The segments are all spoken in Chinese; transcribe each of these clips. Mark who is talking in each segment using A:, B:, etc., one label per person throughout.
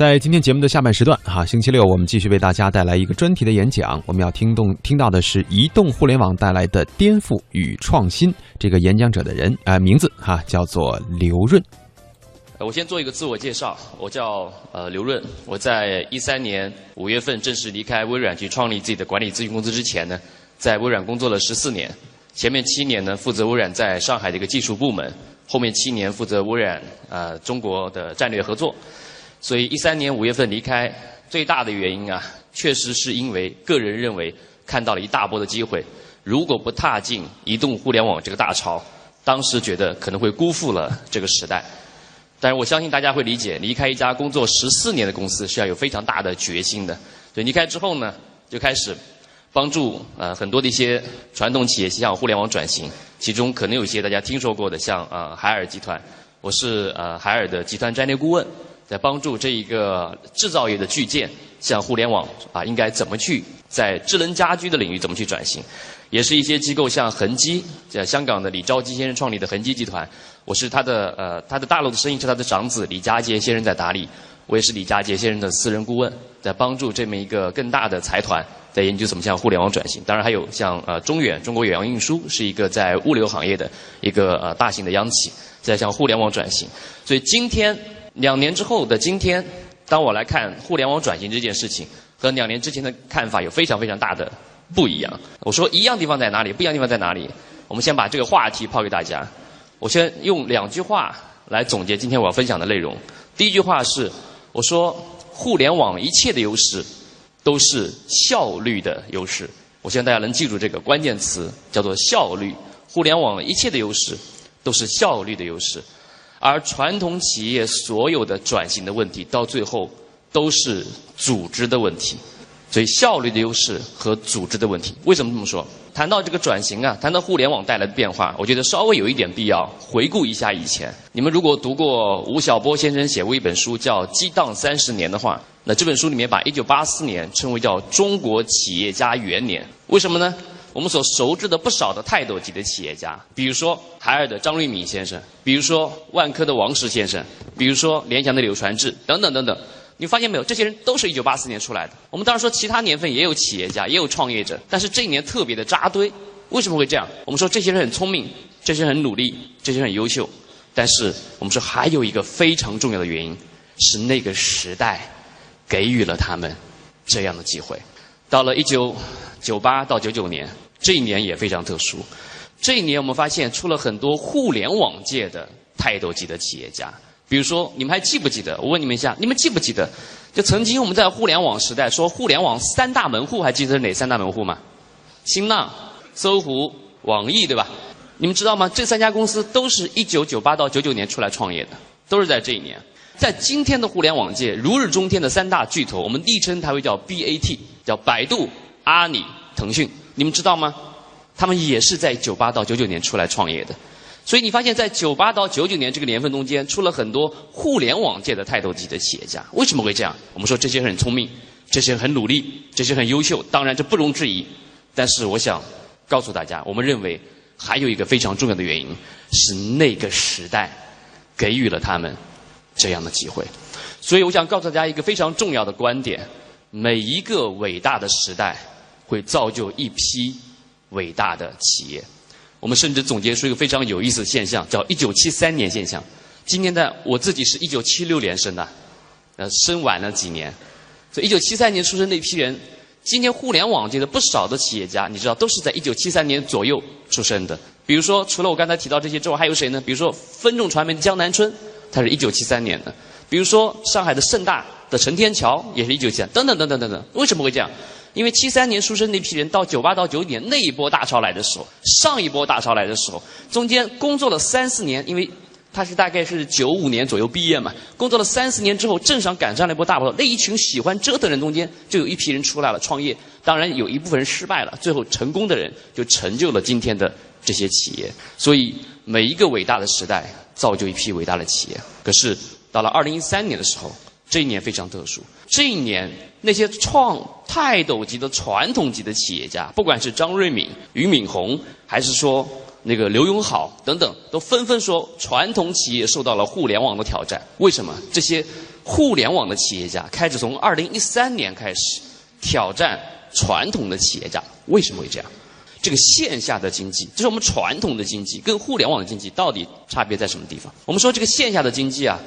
A: 在今天节目的下半时段，哈，星期六我们继续为大家带来一个专题的演讲。我们要听动听到的是移动互联网带来的颠覆与创新。这个演讲者的人啊、名字哈叫做刘润。
B: 我先做一个自我介绍，我叫呃刘润。我在一三年五月份正式离开微软去创立自己的管理咨询公司之前呢，在微软工作了十四年。前面七年呢，负责微软在上海的一个技术部门；后面七年负责微软呃中国的战略合作。所以一三年五月份离开，最大的原因啊，确实是因为个人认为看到了一大波的机会，如果不踏进移动互联网这个大潮，当时觉得可能会辜负了这个时代。但是我相信大家会理解，离开一家工作十四年的公司是要有非常大的决心的。所以离开之后呢，就开始帮助呃很多的一些传统企业向互联网转型，其中可能有一些大家听说过的，像呃海尔集团，我是呃海尔的集团战略顾问，在帮助这一个制造业的巨舰向互联网啊应该怎么去在智能家居的领域怎么去转型，也是一些机构像恒基，在香港的李兆基先生创立的恒基集团，我是他的呃他的大陆的生意是他的长子李家杰先生在打理，我也是李家杰先生的私人顾问，在帮助这么一个更大的财团在研究怎么向互联网转型。当然还有像呃中远中国远洋运输是一个在物流行业的一个呃大型的央企，在向互联网转型。所以今天两年之后的今天，当我来看互联网转型这件事情，和两年之前的看法有非常非常大的不一样。我说一样地方在哪里？不一样地方在哪里？我们先把这个话题抛给大家。我先用两句话来总结今天我要分享的内容。第一句话是，我说互联网一切的优势都是效率的优势。我希望大家能记住这个关键词，叫做效率。互联网一切的优势都是效率的优势，而传统企业所有的转型的问题，到最后都是组织的问题。所以效率的优势和组织的问题，为什么这么说？谈到这个转型啊，谈到互联网带来的变化，我觉得稍微有一点必要回顾一下以前。你们如果读过吴晓波先生写过一本书叫《激荡三十年》的话，那这本书里面把1984年称为叫中国企业家元年。为什么呢？我们所熟知的不少的泰斗级的企业家，比如说海尔的张瑞敏先生，比如说万科的王石先生，比如说联想的柳传志，等等等等。你发现没有？这些人都是一九八四年出来的。我们当然说其他年份也有企业家，也有创业者，但是这一年特别的扎堆。为什么会这样？我们说这些人很聪明，这些人很努力，这些人很优秀，但是我们说还有一个非常重要的原因，是那个时代给予了他们这样的机会。到了一九九八到九九年，这一年也非常特殊。这一年我们发现出了很多互联网界的泰斗级的企业家。比如说，你们还记不记得？我问你们一下，你们记不记得？就曾经我们在互联网时代说互联网三大门户，还记得是哪三大门户吗？新浪、搜狐、网易，对吧？你们知道吗？这三家公司都是一九九八到九九年出来创业的，都是在这一年。在今天的互联网界，如日中天的三大巨头，我们昵称它为叫 BAT，叫百度、阿里、腾讯。你们知道吗？他们也是在九八到九九年出来创业的。所以你发现在九八到九九年这个年份中间，出了很多互联网界的泰斗级的企业家。为什么会这样？我们说这些人很聪明，这些人很努力，这些人很优秀。当然这不容置疑。但是我想告诉大家，我们认为还有一个非常重要的原因，是那个时代给予了他们这样的机会。所以我想告诉大家一个非常重要的观点：每一个伟大的时代会造就一批伟大的企业。我们甚至总结出一个非常有意思的现象，叫“一九七三年现象”。今年的我自己是一九七六年生的，呃，生晚了几年。所以一九七三年出生那批人，今天互联网界的不少的企业家，你知道都是在一九七三年左右出生的。比如说，除了我刚才提到这些之外，还有谁呢？比如说分众传媒的江南春，他是一九七三年的；比如说上海的盛大的陈天桥，也是一九七三，等等等等等等。为什么会这样？因为七三年出生那批人，到九八到九九年那一波大潮来的时候，上一波大潮来的时候，中间工作了三四年，因为他是大概是九五年左右毕业嘛，工作了三四年之后，正常赶上了一波大潮，那一群喜欢折腾人中间，就有一批人出来了创业。当然有一部分人失败了，最后成功的人就成就了今天的这些企业。所以每一个伟大的时代造就一批伟大的企业。可是到了二零一三年的时候，这一年非常特殊，这一年。那些创泰斗级的传统级的企业家，不管是张瑞敏、俞敏洪，还是说那个刘永好等等，都纷纷说传统企业受到了互联网的挑战。为什么？这些互联网的企业家开始从二零一三年开始挑战传统的企业家。为什么会这样？这个线下的经济，就是我们传统的经济，跟互联网的经济到底差别在什么地方？我们说这个线下的经济啊，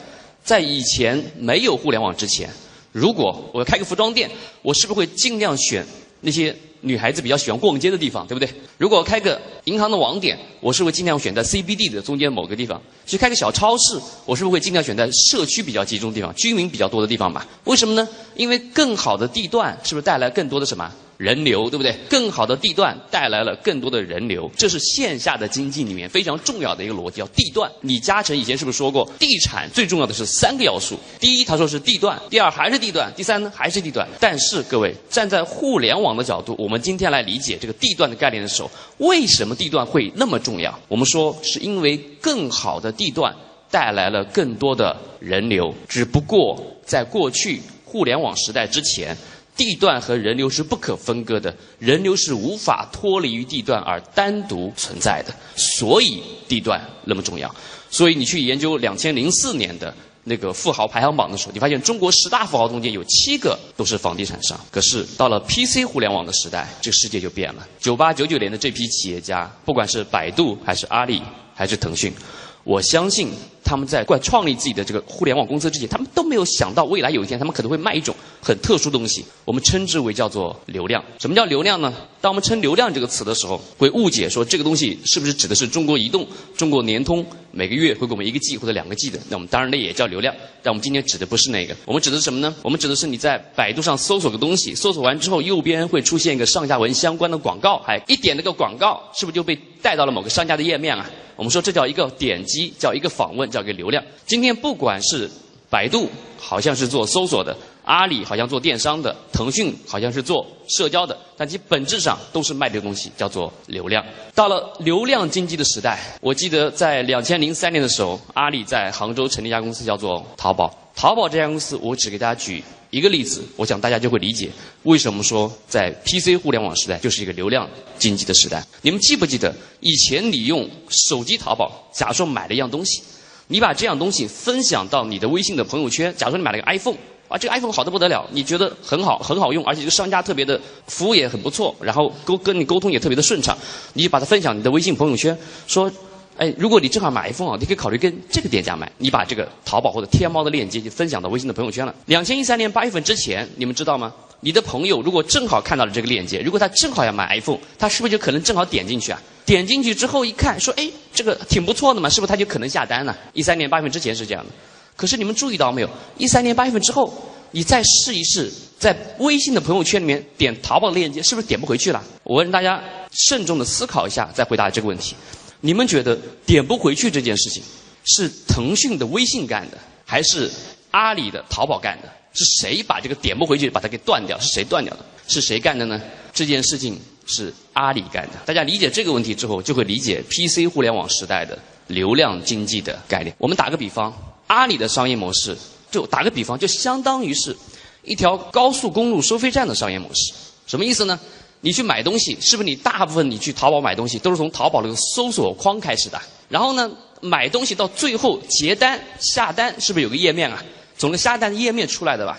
B: 在以前没有互联网之前，如果我要开个服装店，我是不是会尽量选那些女孩子比较喜欢逛街的地方，对不对？如果开个银行的网点，我是会尽量选在 CBD 的中间某个地方；去开个小超市，我是不是会尽量选在社区比较集中的地方、居民比较多的地方嘛？为什么呢？因为更好的地段是不是带来更多的什么？人流对不对？更好的地段带来了更多的人流，这是线下的经济里面非常重要的一个逻辑，叫地段。李嘉诚以前是不是说过，地产最重要的是三个要素？第一，他说是地段；第二，还是地段；第三呢，还是地段。但是各位站在互联网的角度，我们我们今天来理解这个地段的概念的时候，为什么地段会那么重要？我们说是因为更好的地段带来了更多的人流，只不过在过去互联网时代之前。地段和人流是不可分割的，人流是无法脱离于地段而单独存在的，所以地段那么重要。所以你去研究两千零四年的那个富豪排行榜的时候，你发现中国十大富豪中间有七个都是房地产商。可是到了 PC 互联网的时代，这个世界就变了。九八九九年的这批企业家，不管是百度还是阿里还是腾讯。我相信他们在过创立自己的这个互联网公司之前，他们都没有想到未来有一天他们可能会卖一种很特殊的东西，我们称之为叫做流量。什么叫流量呢？当我们称流量这个词的时候，会误解说这个东西是不是指的是中国移动、中国联通每个月会给我们一个 G 或者两个 G 的？那我们当然那也叫流量，但我们今天指的不是那个，我们指的是什么呢？我们指的是你在百度上搜索个东西，搜索完之后右边会出现一个上下文相关的广告，哎，一点那个广告是不是就被带到了某个商家的页面啊？我们说这叫一个点击，叫一个访问，叫一个流量。今天不管是百度，好像是做搜索的；阿里好像做电商的；腾讯好像是做社交的，但其本质上都是卖这个东西，叫做流量。到了流量经济的时代，我记得在两千零三年的时候，阿里在杭州成立一家公司，叫做淘宝。淘宝这家公司，我只给大家举。一个例子，我想大家就会理解为什么说在 PC 互联网时代就是一个流量经济的时代。你们记不记得以前你用手机淘宝，假如说买了一样东西，你把这样东西分享到你的微信的朋友圈，假如说你买了个 iPhone，啊，这个 iPhone 好的不得了，你觉得很好很好用，而且这个商家特别的服务也很不错，然后沟跟你沟通也特别的顺畅，你把它分享你的微信朋友圈，说。哎，如果你正好买 iPhone 啊，你可以考虑跟这个店家买。你把这个淘宝或者天猫的链接就分享到微信的朋友圈了。两千一三年八月份之前，你们知道吗？你的朋友如果正好看到了这个链接，如果他正好要买 iPhone，他是不是就可能正好点进去啊？点进去之后一看，说哎，这个挺不错的嘛，是不是他就可能下单了？一三年八月份之前是这样的。可是你们注意到没有？一三年八月份之后，你再试一试，在微信的朋友圈里面点淘宝的链接，是不是点不回去了？我问大家慎重的思考一下，再回答这个问题。你们觉得点不回去这件事情是腾讯的微信干的，还是阿里的淘宝干的？是谁把这个点不回去把它给断掉？是谁断掉的？是谁干的呢？这件事情是阿里干的。大家理解这个问题之后，就会理解 PC 互联网时代的流量经济的概念。我们打个比方，阿里的商业模式，就打个比方，就相当于是一条高速公路收费站的商业模式。什么意思呢？你去买东西，是不是你大部分你去淘宝买东西都是从淘宝那个搜索框开始的？然后呢，买东西到最后结单下单，是不是有个页面啊？从个下单的页面出来的吧？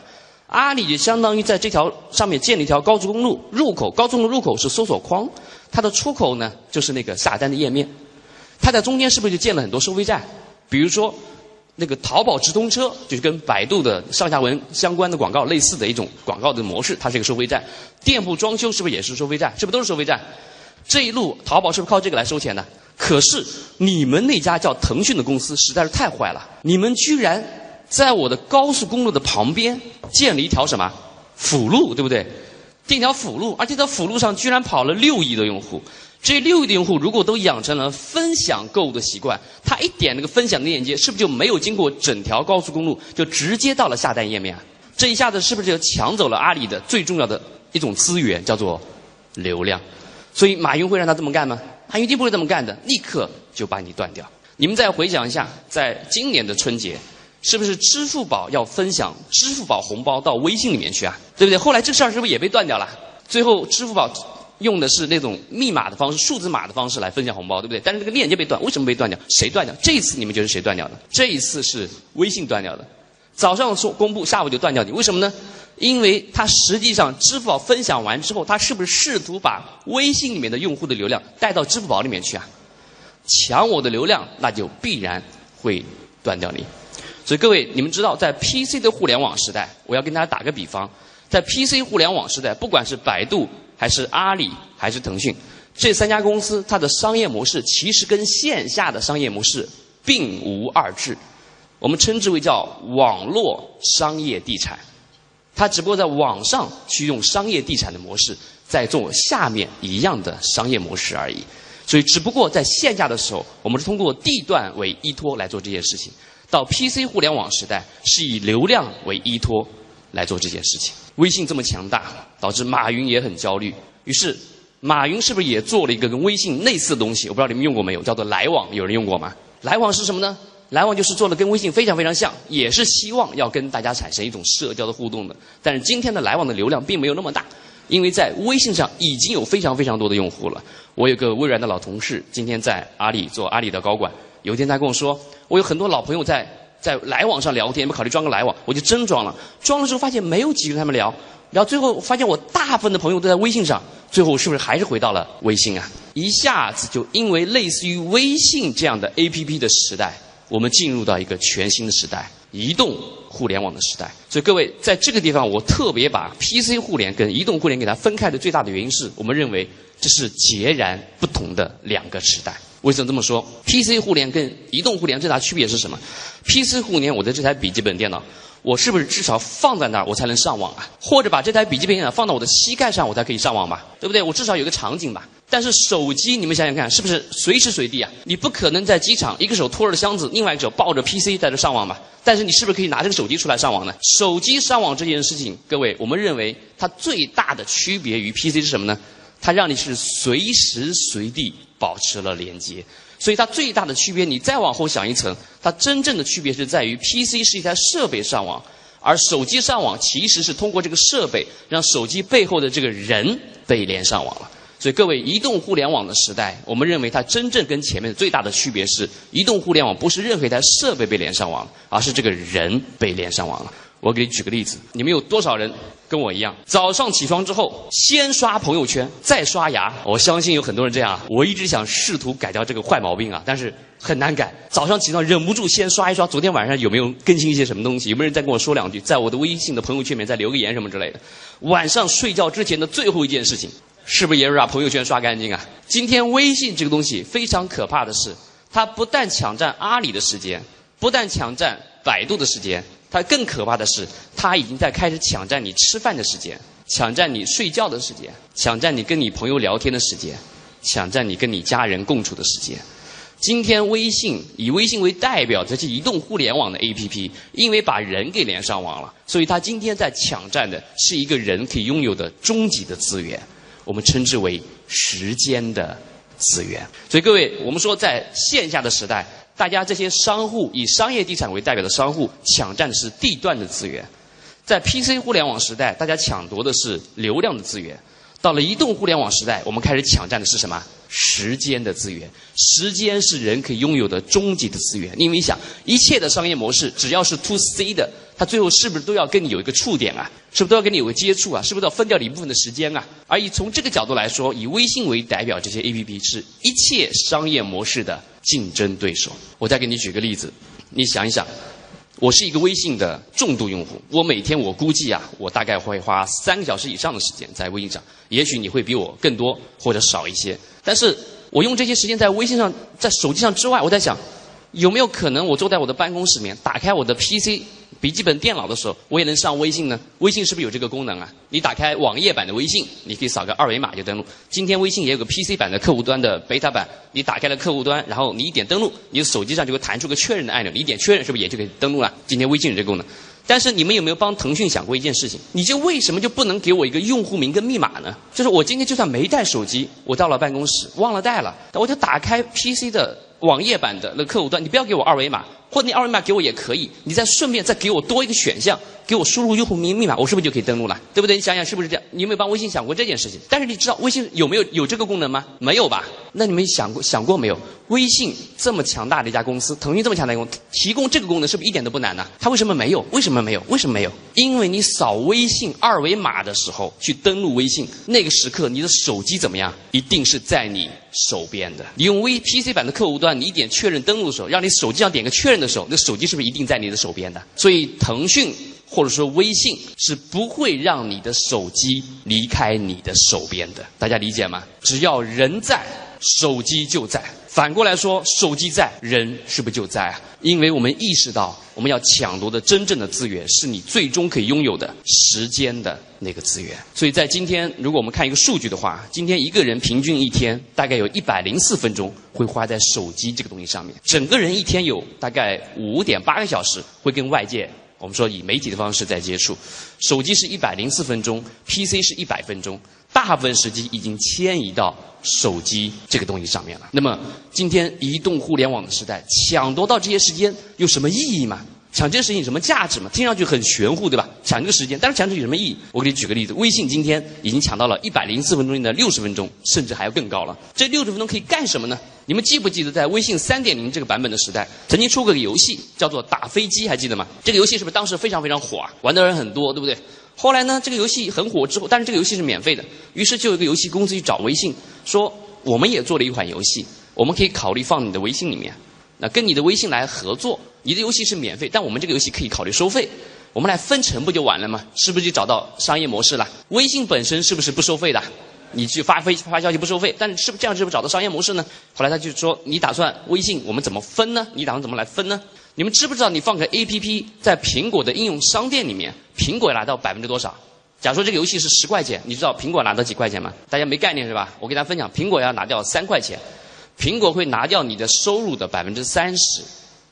B: 阿里就相当于在这条上面建了一条高速公路入口，高速公路入口是搜索框，它的出口呢就是那个下单的页面，它在中间是不是就建了很多收费站？比如说。那个淘宝直通车就是跟百度的上下文相关的广告类似的一种广告的模式，它是一个收费站。店铺装修是不是也是收费站？是不是都是收费站？这一路淘宝是不是靠这个来收钱的？可是你们那家叫腾讯的公司实在是太坏了，你们居然在我的高速公路的旁边建了一条什么辅路，对不对？建条辅路，而且在辅路上居然跑了六亿的用户。这六亿用户如果都养成了分享购物的习惯，他一点那个分享的链接，是不是就没有经过整条高速公路，就直接到了下单页面？这一下子是不是就抢走了阿里的最重要的一种资源，叫做流量？所以马云会让他这么干吗？他一定不会这么干的，立刻就把你断掉。你们再回想一下，在今年的春节，是不是支付宝要分享支付宝红包到微信里面去啊？对不对？后来这事儿是不是也被断掉了？最后支付宝。用的是那种密码的方式、数字码的方式来分享红包，对不对？但是这个链接被断，为什么被断掉？谁断掉？这一次你们觉得谁断掉的？这一次是微信断掉的。早上说公布，下午就断掉你，为什么呢？因为它实际上支付宝分享完之后，它是不是试图把微信里面的用户的流量带到支付宝里面去啊？抢我的流量，那就必然会断掉你。所以各位，你们知道，在 PC 的互联网时代，我要跟大家打个比方，在 PC 互联网时代，不管是百度还是阿里还是腾讯，这三家公司它的商业模式其实跟线下的商业模式并无二致，我们称之为叫网络商业地产。它只不过在网上去用商业地产的模式，在做下面一样的商业模式而已。所以，只不过在线下的时候，我们是通过地段为依托来做这件事情；到 PC 互联网时代，是以流量为依托来做这件事情。微信这么强大，导致马云也很焦虑。于是，马云是不是也做了一个跟微信类似的东西？我不知道你们用过没有，叫做来往，有人用过吗？来往是什么呢？来往就是做的跟微信非常非常像，也是希望要跟大家产生一种社交的互动的。但是今天的来往的流量并没有那么大，因为在微信上已经有非常非常多的用户了。我有个微软的老同事，今天在阿里做阿里的高管。有一天他跟我说，我有很多老朋友在在来往上聊天，有没考虑装个来往？我就真装了，装了之后发现没有几个人他们聊，然后最后发现我大部分的朋友都在微信上，最后是不是还是回到了微信啊？一下子就因为类似于微信这样的 APP 的时代。我们进入到一个全新的时代，移动互联网的时代。所以各位，在这个地方，我特别把 PC 互联跟移动互联给它分开的最大的原因是我们认为这是截然不同的两个时代。为什么这么说？PC 互联跟移动互联最大区别是什么？PC 互联，我的这台笔记本电脑。我是不是至少放在那儿我才能上网啊？或者把这台笔记本电脑放到我的膝盖上我才可以上网吧？对不对？我至少有个场景吧。但是手机，你们想想看，是不是随时随地啊？你不可能在机场一个手拖着箱子，另外一个手抱着 PC 在这上网吧？但是你是不是可以拿这个手机出来上网呢？手机上网这件事情，各位，我们认为它最大的区别于 PC 是什么呢？它让你是随时随地保持了连接。所以它最大的区别，你再往后想一层，它真正的区别是在于，PC 是一台设备上网，而手机上网其实是通过这个设备，让手机背后的这个人被连上网了。所以各位，移动互联网的时代，我们认为它真正跟前面最大的区别是，移动互联网不是任何一台设备被连上网，而是这个人被连上网了。我给你举个例子，你们有多少人跟我一样，早上起床之后先刷朋友圈，再刷牙？我相信有很多人这样。我一直想试图改掉这个坏毛病啊，但是很难改。早上起床忍不住先刷一刷，昨天晚上有没有更新一些什么东西？有没有人再跟我说两句？在我的微信的朋友圈里面再留个言什么之类的。晚上睡觉之前的最后一件事情，是不是也是把朋友圈刷干净啊？今天微信这个东西非常可怕的是，它不但抢占阿里的时间，不但抢占百度的时间。它更可怕的是，它已经在开始抢占你吃饭的时间，抢占你睡觉的时间，抢占你跟你朋友聊天的时间，抢占你跟你家人共处的时间。今天微信以微信为代表这些移动互联网的 APP，因为把人给连上网了，所以它今天在抢占的是一个人可以拥有的终极的资源，我们称之为时间的资源。所以各位，我们说在线下的时代。大家这些商户以商业地产为代表的商户抢占的是地段的资源，在 PC 互联网时代，大家抢夺的是流量的资源；到了移动互联网时代，我们开始抢占的是什么？时间的资源。时间是人可以拥有的终极的资源。因为你想，一切的商业模式，只要是 To C 的，他最后是不是都要跟你有一个触点啊？是不是都要跟你有个接触啊？是不是要分掉你一部分的时间啊？而以从这个角度来说，以微信为代表这些 APP，是一切商业模式的。竞争对手，我再给你举个例子，你想一想，我是一个微信的重度用户，我每天我估计啊，我大概会花三个小时以上的时间在微信上，也许你会比我更多或者少一些，但是我用这些时间在微信上，在手机上之外，我在想，有没有可能我坐在我的办公室里面，打开我的 PC。笔记本电脑的时候，我也能上微信呢。微信是不是有这个功能啊？你打开网页版的微信，你可以扫个二维码就登录。今天微信也有个 PC 版的客户端的 beta 版，你打开了客户端，然后你一点登录，你的手机上就会弹出个确认的按钮，你一点确认是不是也就可以登录了？今天微信有这个功能。但是你们有没有帮腾讯想过一件事情？你就为什么就不能给我一个用户名跟密码呢？就是我今天就算没带手机，我到了办公室忘了带了，我就打开 PC 的网页版的那客户端，你不要给我二维码。或者你二维码给我也可以，你再顺便再给我多一个选项，给我输入用户名密码，我是不是就可以登录了？对不对？你想想是不是这样？你有没有帮微信想过这件事情？但是你知道微信有没有有这个功能吗？没有吧？那你们想过想过没有？微信这么强大的一家公司，腾讯这么强大的公司，提供这个功能是不是一点都不难呢？它为什么没有？为什么没有？为什么没有？因为你扫微信二维码的时候去登录微信，那个时刻你的手机怎么样？一定是在你手边的。你用 VPC 版的客户端，你一点确认登录的时候，让你手机上点个确认的时候，那手机是不是一定在你的手边的？所以腾讯或者说微信是不会让你的手机离开你的手边的。大家理解吗？只要人在。手机就在，反过来说，手机在，人是不是就在啊？因为我们意识到，我们要抢夺的真正的资源，是你最终可以拥有的时间的那个资源。所以在今天，如果我们看一个数据的话，今天一个人平均一天大概有一百零四分钟会花在手机这个东西上面，整个人一天有大概五点八个小时会跟外界。我们说以媒体的方式在接触，手机是一百零四分钟，PC 是一百分钟，大部分时机已经迁移到手机这个东西上面了。那么今天移动互联网的时代，抢夺到这些时间有什么意义吗？抢这些时间有什么价值吗？听上去很玄乎，对吧？抢这个时间，但是抢这有什么意义？我给你举个例子，微信今天已经抢到了一百零四分钟的六十分钟，甚至还要更高了。这六十分钟可以干什么呢？你们记不记得在微信三点零这个版本的时代，曾经出过个游戏叫做打飞机，还记得吗？这个游戏是不是当时非常非常火啊？玩的人很多，对不对？后来呢，这个游戏很火之后，但是这个游戏是免费的，于是就有一个游戏公司去找微信，说我们也做了一款游戏，我们可以考虑放你的微信里面。那跟你的微信来合作，你的游戏是免费，但我们这个游戏可以考虑收费，我们来分成不就完了吗？是不是就找到商业模式了？微信本身是不是不收费的？你去发飞发消息不收费，但是是不这样是不是找到商业模式呢？后来他就说，你打算微信我们怎么分呢？你打算怎么来分呢？你们知不知道你放个 A P P 在苹果的应用商店里面，苹果拿到百分之多少？假如说这个游戏是十块钱，你知道苹果拿到几块钱吗？大家没概念是吧？我给大家分享，苹果要拿掉三块钱。苹果会拿掉你的收入的百分之三十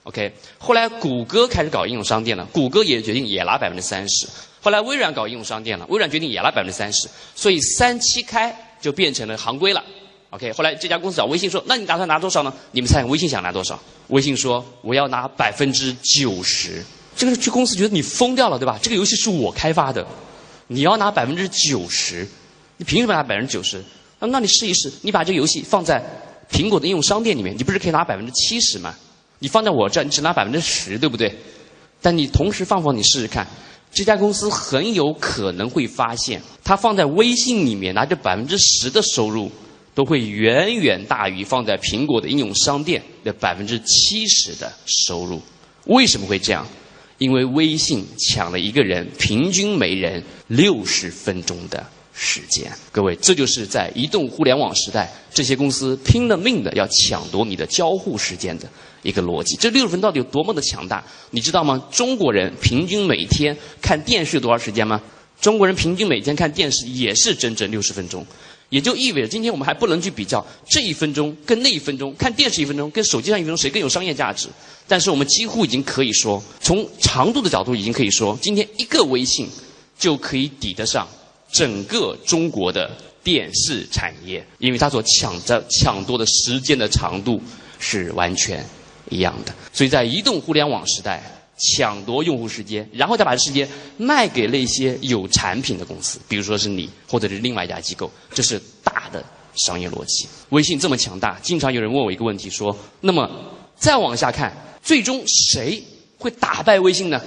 B: ，OK。后来谷歌开始搞应用商店了，谷歌也决定也拿百分之三十。后来微软搞应用商店了，微软决定也拿百分之三十。所以三七开就变成了行规了，OK。后来这家公司找微信说：“那你打算拿多少呢？”你们猜微信想拿多少？微信说：“我要拿百分之九十。”这个去公司觉得你疯掉了，对吧？这个游戏是我开发的，你要拿百分之九十，你凭什么拿百分之九十？那你试一试，你把这个游戏放在。苹果的应用商店里面，你不是可以拿百分之七十吗？你放在我这儿，你只拿百分之十，对不对？但你同时放放，你试试看，这家公司很有可能会发现，它放在微信里面拿着百分之十的收入，都会远远大于放在苹果的应用商店的百分之七十的收入。为什么会这样？因为微信抢了一个人平均每人六十分钟的。时间，各位，这就是在移动互联网时代，这些公司拼了命的要抢夺你的交互时间的一个逻辑。这六十分到底有多么的强大？你知道吗？中国人平均每天看电视多少时间吗？中国人平均每天看电视也是整整六十分钟，也就意味着今天我们还不能去比较这一分钟跟那一分钟，看电视一分钟跟手机上一分钟谁更有商业价值。但是我们几乎已经可以说，从长度的角度已经可以说，今天一个微信就可以抵得上。整个中国的电视产业，因为它所抢着抢夺的时间的长度是完全一样的，所以在移动互联网时代，抢夺用户时间，然后再把这时间卖给那些有产品的公司，比如说是你或者是另外一家机构，这是大的商业逻辑。微信这么强大，经常有人问我一个问题，说：那么再往下看，最终谁会打败微信呢？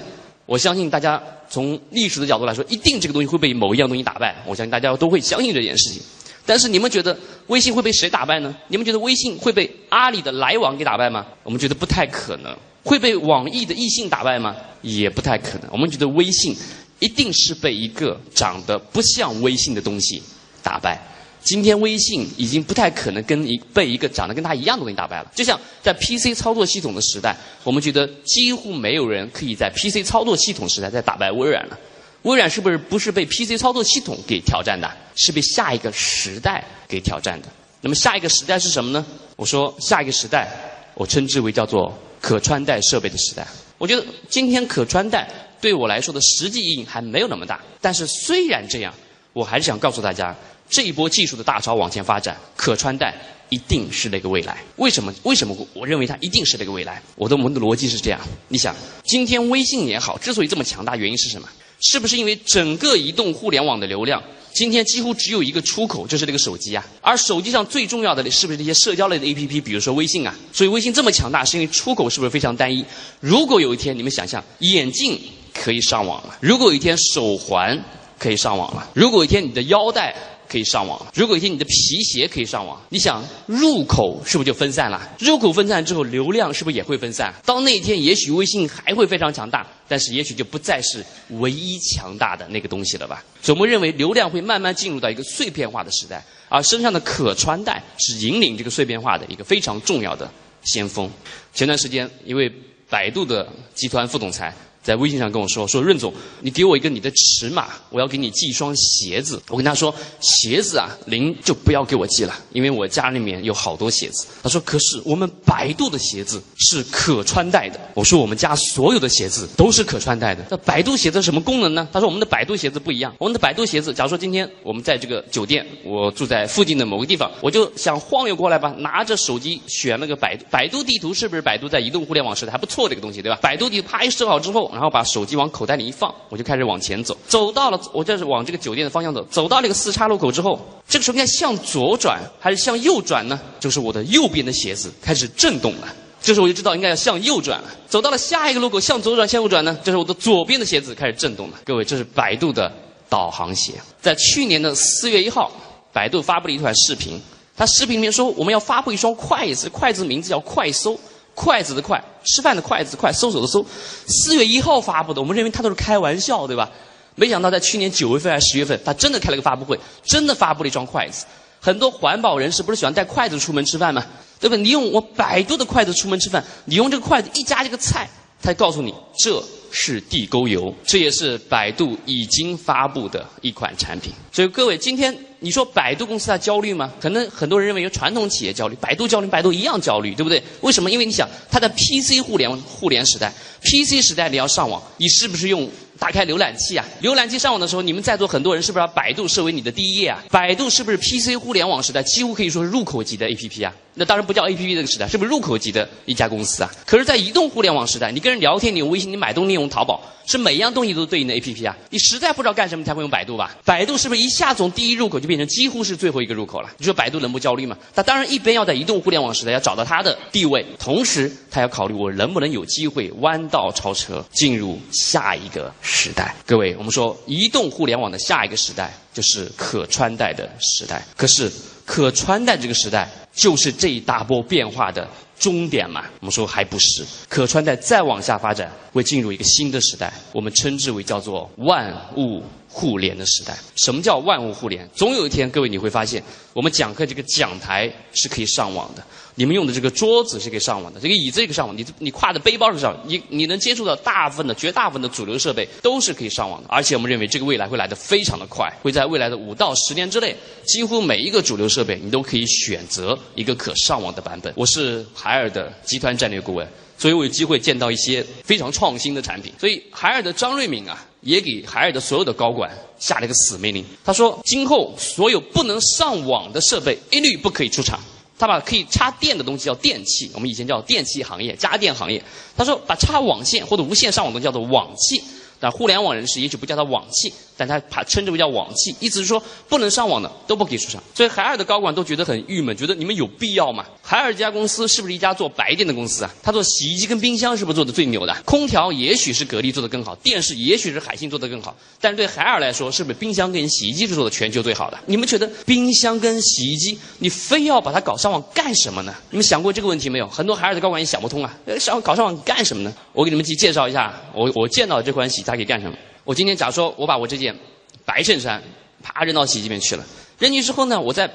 B: 我相信大家从历史的角度来说，一定这个东西会被某一样东西打败。我相信大家都会相信这件事情。但是你们觉得微信会被谁打败呢？你们觉得微信会被阿里的来往给打败吗？我们觉得不太可能。会被网易的易信打败吗？也不太可能。我们觉得微信一定是被一个长得不像微信的东西打败。今天微信已经不太可能跟一被一个长得跟它一样的东西打败了。就像在 PC 操作系统的时代，我们觉得几乎没有人可以在 PC 操作系统时代再打败微软了。微软是不是不是被 PC 操作系统给挑战的？是被下一个时代给挑战的。那么下一个时代是什么呢？我说下一个时代，我称之为叫做可穿戴设备的时代。我觉得今天可穿戴对我来说的实际意义还没有那么大。但是虽然这样，我还是想告诉大家。这一波技术的大潮往前发展，可穿戴一定是那个未来。为什么？为什么我认为它一定是那个未来？我的我们的逻辑是这样：你想，今天微信也好，之所以这么强大，原因是什么？是不是因为整个移动互联网的流量，今天几乎只有一个出口，就是这个手机啊？而手机上最重要的是不是这些社交类的 APP，比如说微信啊？所以微信这么强大，是因为出口是不是非常单一？如果有一天你们想象眼镜可以上网了，如果有一天手环可以上网了，如果有一天你的腰带。可以上网。如果一天你的皮鞋可以上网，你想入口是不是就分散了？入口分散之后，流量是不是也会分散？到那一天，也许微信还会非常强大，但是也许就不再是唯一强大的那个东西了吧？所以我们认为，流量会慢慢进入到一个碎片化的时代，而身上的可穿戴是引领这个碎片化的一个非常重要的先锋。前段时间，一位百度的集团副总裁。在微信上跟我说说任总，你给我一个你的尺码，我要给你寄一双鞋子。我跟他说鞋子啊，您就不要给我寄了，因为我家里面有好多鞋子。他说可是我们百度的鞋子是可穿戴的。我说我们家所有的鞋子都是可穿戴的。那百度鞋子什么功能呢？他说我们的百度鞋子不一样，我们的百度鞋子，假如说今天我们在这个酒店，我住在附近的某个地方，我就想晃悠过来吧，拿着手机选那个百百度地图，是不是百度在移动互联网时代还不错这个东西，对吧？百度地图啪一设好之后。然后把手机往口袋里一放，我就开始往前走。走到了，我就是往这个酒店的方向走。走到了一个四岔路口之后，这个时候应该向左转还是向右转呢？就是我的右边的鞋子开始震动了。这时候我就知道应该要向右转了。走到了下一个路口，向左转向右转呢？这是我的左边的鞋子开始震动了。各位，这是百度的导航鞋。在去年的四月一号，百度发布了一段视频。它视频里面说，我们要发布一双筷子，筷子名字叫快搜。筷子的筷，吃饭的筷子，筷，搜索的搜，四月一号发布的，我们认为他都是开玩笑，对吧？没想到在去年九月份还是十月份，他真的开了个发布会，真的发布了一双筷子。很多环保人士不是喜欢带筷子出门吃饭吗？对吧？你用我百度的筷子出门吃饭，你用这个筷子一夹这个菜，他告诉你这是地沟油，这也是百度已经发布的一款产品。所以各位今天。你说百度公司它焦虑吗？可能很多人认为有传统企业焦虑，百度焦虑，百度一样焦虑，对不对？为什么？因为你想，它在 PC 互联互联时代，PC 时代你要上网，你是不是用？打开浏览器啊，浏览器上网的时候，你们在座很多人是不是把百度设为你的第一页啊？百度是不是 PC 互联网时代几乎可以说是入口级的 APP 啊？那当然不叫 APP 这个时代，是不是入口级的一家公司啊？可是，在移动互联网时代，你跟人聊天，你用微信，你买东西用淘宝，是每样东西都对应的 APP 啊？你实在不知道干什么才会用百度吧？百度是不是一下从第一入口就变成几乎是最后一个入口了？你说百度能不焦虑吗？它当然一边要在移动互联网时代要找到它的地位，同时它要考虑我能不能有机会弯道超车，进入下一个时代。各位。我们说，移动互联网的下一个时代就是可穿戴的时代。可是，可穿戴这个时代就是这一大波变化的终点嘛？我们说还不是。可穿戴再往下发展，会进入一个新的时代，我们称之为叫做万物互联的时代。什么叫万物互联？总有一天，各位你会发现，我们讲课这个讲台是可以上网的。你们用的这个桌子是可以上网的，这个椅子也可以上网。你你挎的背包是上，你你能接触到大部分的、绝大部分的主流设备都是可以上网的。而且我们认为这个未来会来得非常的快，会在未来的五到十年之内，几乎每一个主流设备你都可以选择一个可上网的版本。我是海尔的集团战略顾问，所以我有机会见到一些非常创新的产品。所以海尔的张瑞敏啊，也给海尔的所有的高管下了一个死命令，他说今后所有不能上网的设备一律不可以出厂。他把可以插电的东西叫电器，我们以前叫电器行业、家电行业。他说把插网线或者无线上网的叫做网器。但互联网人士也许不叫它网器，但他把称之为叫网器，意思是说不能上网的都不可以出厂。所以海尔的高管都觉得很郁闷，觉得你们有必要吗？海尔这家公司是不是一家做白电的公司啊？他做洗衣机跟冰箱是不是做的最牛的？空调也许是格力做的更好，电视也许是海信做的更好，但是对海尔来说，是不是冰箱跟洗衣机是做的全球最好的？你们觉得冰箱跟洗衣机，你非要把它搞上网干什么呢？你们想过这个问题没有？很多海尔的高管也想不通啊，上搞上网干什么呢？我给你们去介绍一下，我我见到这款洗。它可以干什么？我今天假如说我把我这件白衬衫啪扔到洗衣机里面去了，扔进去之后呢，我再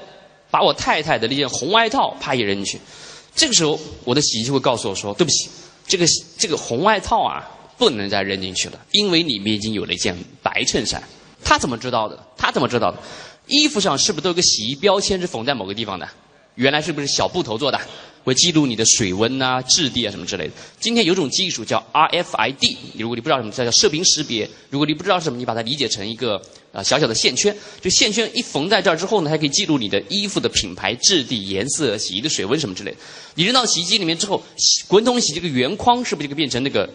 B: 把我太太的那件红外套啪也扔进去，这个时候我的洗衣机会告诉我说：“对不起，这个这个红外套啊不能再扔进去了，因为里面已经有了一件白衬衫。”他怎么知道的？他怎么知道的？衣服上是不是都有个洗衣标签是缝在某个地方的？原来是不是小布头做的？会记录你的水温啊、质地啊什么之类的。今天有种技术叫 RFID，如果你不知道什么叫射频识别，如果你不知道什么，你把它理解成一个呃小小的线圈，就线圈一缝在这儿之后呢，它可以记录你的衣服的品牌、质地、颜色、洗衣的水温什么之类的。你扔到洗衣机里面之后，滚筒洗这个圆框是不是就变成那个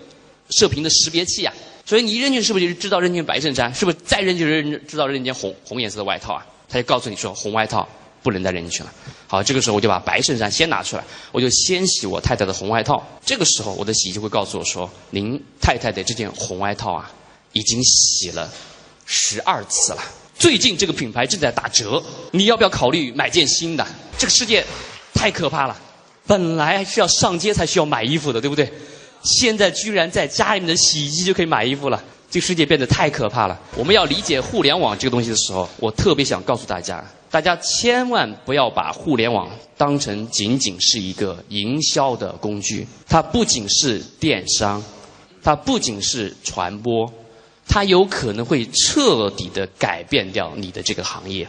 B: 射频的识别器啊？所以你一扔进去是不是就知道扔进白衬衫？是不是再扔就扔知道扔一件红红颜色的外套啊？他就告诉你说红外套。不能再扔进去了。好，这个时候我就把白衬衫先拿出来，我就先洗我太太的红外套。这个时候，我的洗衣机会告诉我说：“您太太的这件红外套啊，已经洗了十二次了。最近这个品牌正在打折，你要不要考虑买件新的？”这个世界太可怕了，本来是要上街才需要买衣服的，对不对？现在居然在家里面的洗衣机就可以买衣服了。这个世界变得太可怕了。我们要理解互联网这个东西的时候，我特别想告诉大家，大家千万不要把互联网当成仅仅是一个营销的工具。它不仅是电商，它不仅是传播，它有可能会彻底的改变掉你的这个行业。